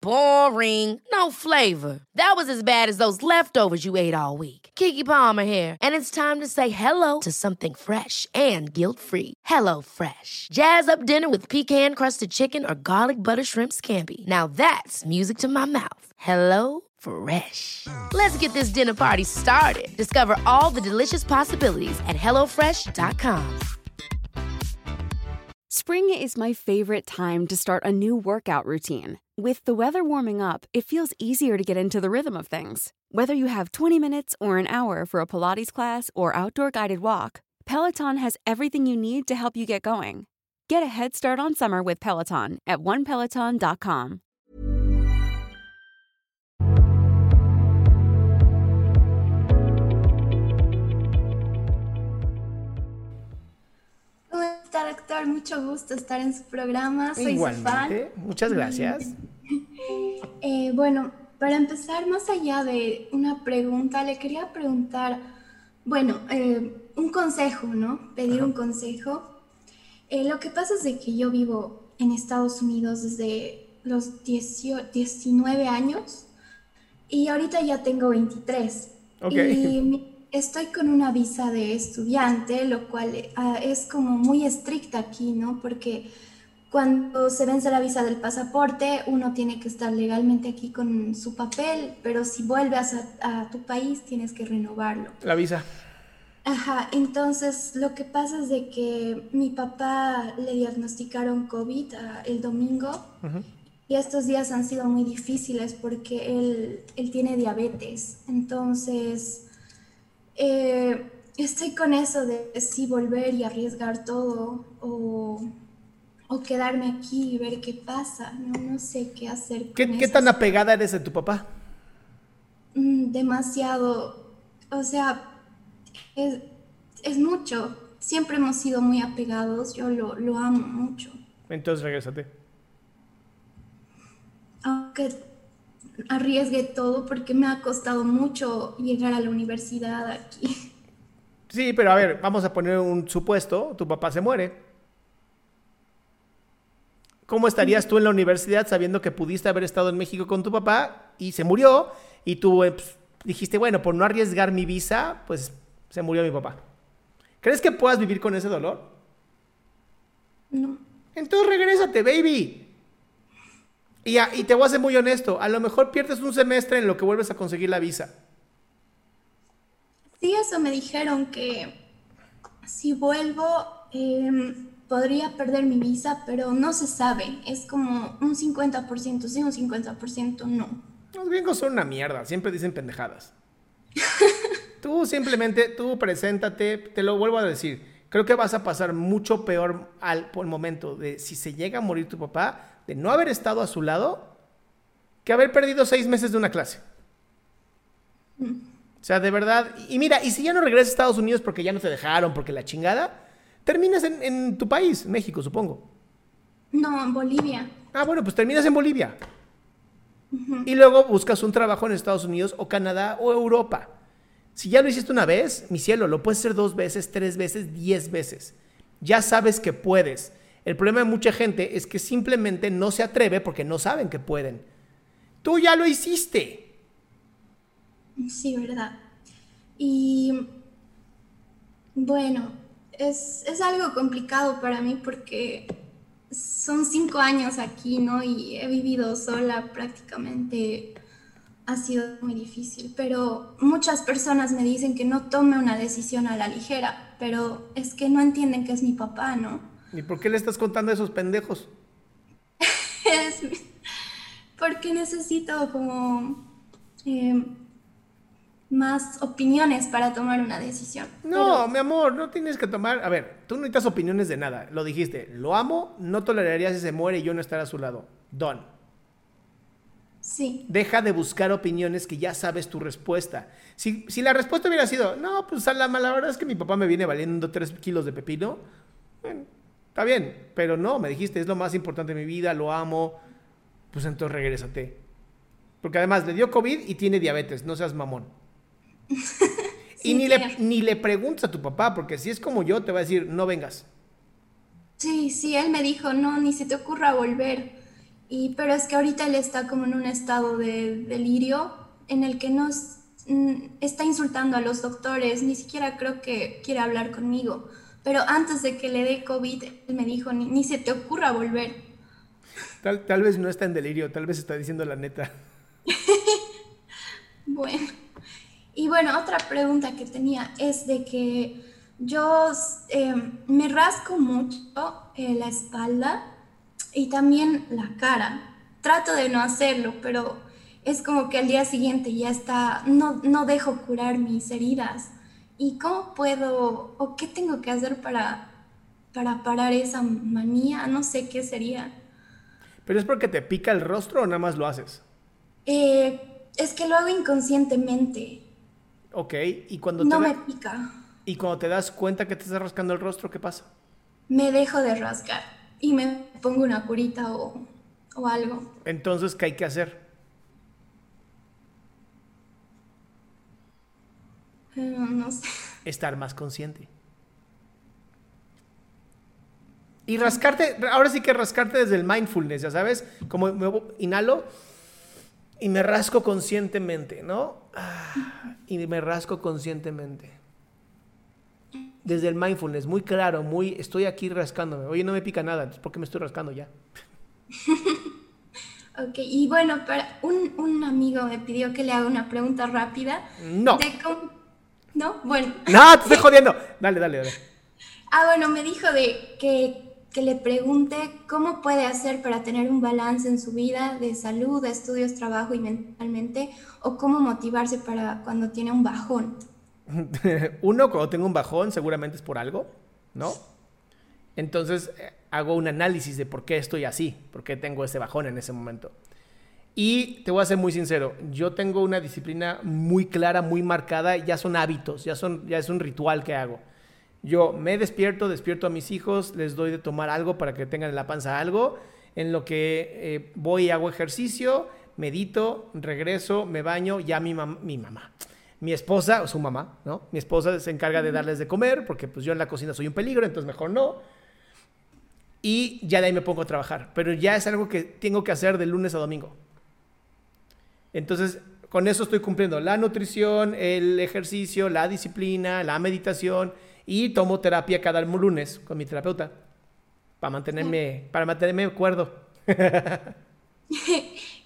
Boring. No flavor. That was as bad as those leftovers you ate all week. Kiki Palmer here, and it's time to say hello to something fresh and guilt-free. Hello Fresh. Jazz up dinner with pecan-crusted chicken or garlic butter shrimp scampi. Now that's music to my mouth. Hello Fresh. Let's get this dinner party started. Discover all the delicious possibilities at hellofresh.com. Spring is my favorite time to start a new workout routine. With the weather warming up, it feels easier to get into the rhythm of things. Whether you have 20 minutes or an hour for a Pilates class or outdoor guided walk, Peloton has everything you need to help you get going. Get a head start on summer with Peloton at onepeloton.com. ¿Cómo está, doctor? Mucho gusto estar en su programa. Soy su fan. Igualmente, muchas gracias. Mm. Eh, bueno, para empezar, más allá de una pregunta, le quería preguntar, bueno, eh, un consejo, ¿no? Pedir un consejo. Eh, lo que pasa es de que yo vivo en Estados Unidos desde los 18 19 años y ahorita ya tengo 23. Ok. Y estoy con una visa de estudiante, lo cual es como muy estricta aquí, ¿no? Porque cuando se vence la visa del pasaporte, uno tiene que estar legalmente aquí con su papel, pero si vuelves a, a tu país tienes que renovarlo. La visa. Ajá, entonces lo que pasa es de que mi papá le diagnosticaron COVID ah, el domingo y estos días han sido muy difíciles porque él, él tiene diabetes. Entonces, eh, estoy con eso de si volver y arriesgar todo o, o quedarme aquí y ver qué pasa. No, no sé qué hacer. ¿Qué, con qué eso. tan apegada eres de tu papá? Mm, demasiado, o sea, es, es mucho. Siempre hemos sido muy apegados, yo lo, lo amo mucho. Entonces regrésate. Aunque arriesgue todo porque me ha costado mucho llegar a la universidad aquí. Sí, pero a ver, vamos a poner un supuesto. Tu papá se muere. ¿Cómo estarías tú en la universidad sabiendo que pudiste haber estado en México con tu papá y se murió? Y tú eh, pues, dijiste, bueno, por no arriesgar mi visa, pues se murió mi papá. ¿Crees que puedas vivir con ese dolor? No. Entonces regrésate, baby. Y, a- y te voy a ser muy honesto. A lo mejor pierdes un semestre en lo que vuelves a conseguir la visa. Sí, eso me dijeron que si vuelvo em, podría perder mi visa, pero no se sabe. Es como un 50% sí, un 50% no. Los gringos son una mierda, siempre dicen pendejadas. tú simplemente, tú preséntate, te lo vuelvo a decir. Creo que vas a pasar mucho peor al, por el momento de si se llega a morir tu papá, de no haber estado a su lado, que haber perdido seis meses de una clase. O sea, de verdad. Y mira, y si ya no regresas a Estados Unidos porque ya no te dejaron, porque la chingada, terminas en, en tu país, México, supongo. No, en Bolivia. Ah, bueno, pues terminas en Bolivia. Y luego buscas un trabajo en Estados Unidos o Canadá o Europa. Si ya lo hiciste una vez, mi cielo, lo puedes hacer dos veces, tres veces, diez veces. Ya sabes que puedes. El problema de mucha gente es que simplemente no se atreve porque no saben que pueden. Tú ya lo hiciste. Sí, verdad. Y bueno, es, es algo complicado para mí porque son cinco años aquí, ¿no? Y he vivido sola prácticamente. Ha sido muy difícil, pero muchas personas me dicen que no tome una decisión a la ligera, pero es que no entienden que es mi papá, ¿no? ¿Y por qué le estás contando a esos pendejos? Es porque necesito como eh, más opiniones para tomar una decisión. No, Pero- mi amor, no tienes que tomar. A ver, tú no necesitas opiniones de nada. Lo dijiste. Lo amo, no toleraría si se muere y yo no estar a su lado. Don. sí, Deja de buscar opiniones que ya sabes tu respuesta. Si, si la respuesta hubiera sido, no, pues a la, la verdad es que mi papá me viene valiendo 3 kilos de pepino, bueno, Está bien, pero no, me dijiste, es lo más importante de mi vida, lo amo. Pues entonces regrésate. Porque además le dio COVID y tiene diabetes, no seas mamón. Y ni le, ni le preguntas a tu papá, porque si es como yo, te va a decir, no vengas. Sí, sí, él me dijo, no, ni se te ocurra volver. Y, pero es que ahorita él está como en un estado de delirio en el que no mm, está insultando a los doctores, ni siquiera creo que quiere hablar conmigo. Pero antes de que le dé COVID, él me dijo, ni, ni se te ocurra volver. Tal, tal vez no está en delirio, tal vez está diciendo la neta. bueno. Y bueno, otra pregunta que tenía es de que yo eh, me rasco mucho eh, la espalda y también la cara. Trato de no hacerlo, pero es como que al día siguiente ya está, no, no dejo curar mis heridas. ¿Y cómo puedo o qué tengo que hacer para, para parar esa manía? No sé qué sería. ¿Pero es porque te pica el rostro o nada más lo haces? Eh, es que lo hago inconscientemente. Ok, y cuando no me pica. Y cuando te das cuenta que te estás rascando el rostro, ¿qué pasa? Me dejo de rascar y me pongo una curita o, o algo. Entonces, ¿qué hay que hacer? Eh, no sé. Estar más consciente. Y rascarte, ahora sí que rascarte desde el mindfulness, ya sabes, como me inhalo y me rasco conscientemente, ¿no? Ah, y me rasco conscientemente desde el mindfulness, muy claro, muy, estoy aquí rascándome. Oye, no me pica nada, ¿por qué me estoy rascando ya? ok, y bueno, para un, un, amigo me pidió que le haga una pregunta rápida. No. ¿No? Bueno. No, te estoy jodiendo. Dale, dale, dale. Ah, bueno, me dijo de que, que le pregunte cómo puede hacer para tener un balance en su vida de salud, de estudios, trabajo y mentalmente, o cómo motivarse para cuando tiene un bajón. Uno, cuando tengo un bajón, seguramente es por algo, ¿no? Entonces eh, hago un análisis de por qué estoy así, por qué tengo ese bajón en ese momento. Y te voy a ser muy sincero, yo tengo una disciplina muy clara, muy marcada, ya son hábitos, ya, son, ya es un ritual que hago. Yo me despierto, despierto a mis hijos, les doy de tomar algo para que tengan en la panza algo, en lo que eh, voy y hago ejercicio, medito, regreso, me baño, ya mi, mi mamá mi esposa, o su mamá, ¿no? Mi esposa se encarga de darles de comer, porque pues yo en la cocina soy un peligro, entonces mejor no. Y ya de ahí me pongo a trabajar. Pero ya es algo que tengo que hacer de lunes a domingo. Entonces, con eso estoy cumpliendo la nutrición, el ejercicio, la disciplina, la meditación y tomo terapia cada lunes con mi terapeuta para mantenerme, para mantenerme cuerdo.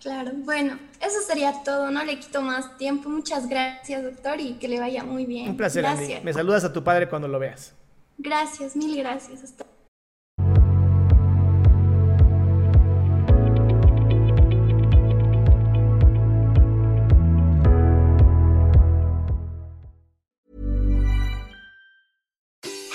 Claro, bueno, eso sería todo, no le quito más tiempo. Muchas gracias, doctor, y que le vaya muy bien. Un placer, Andy. Me saludas a tu padre cuando lo veas. Gracias, mil gracias. Hasta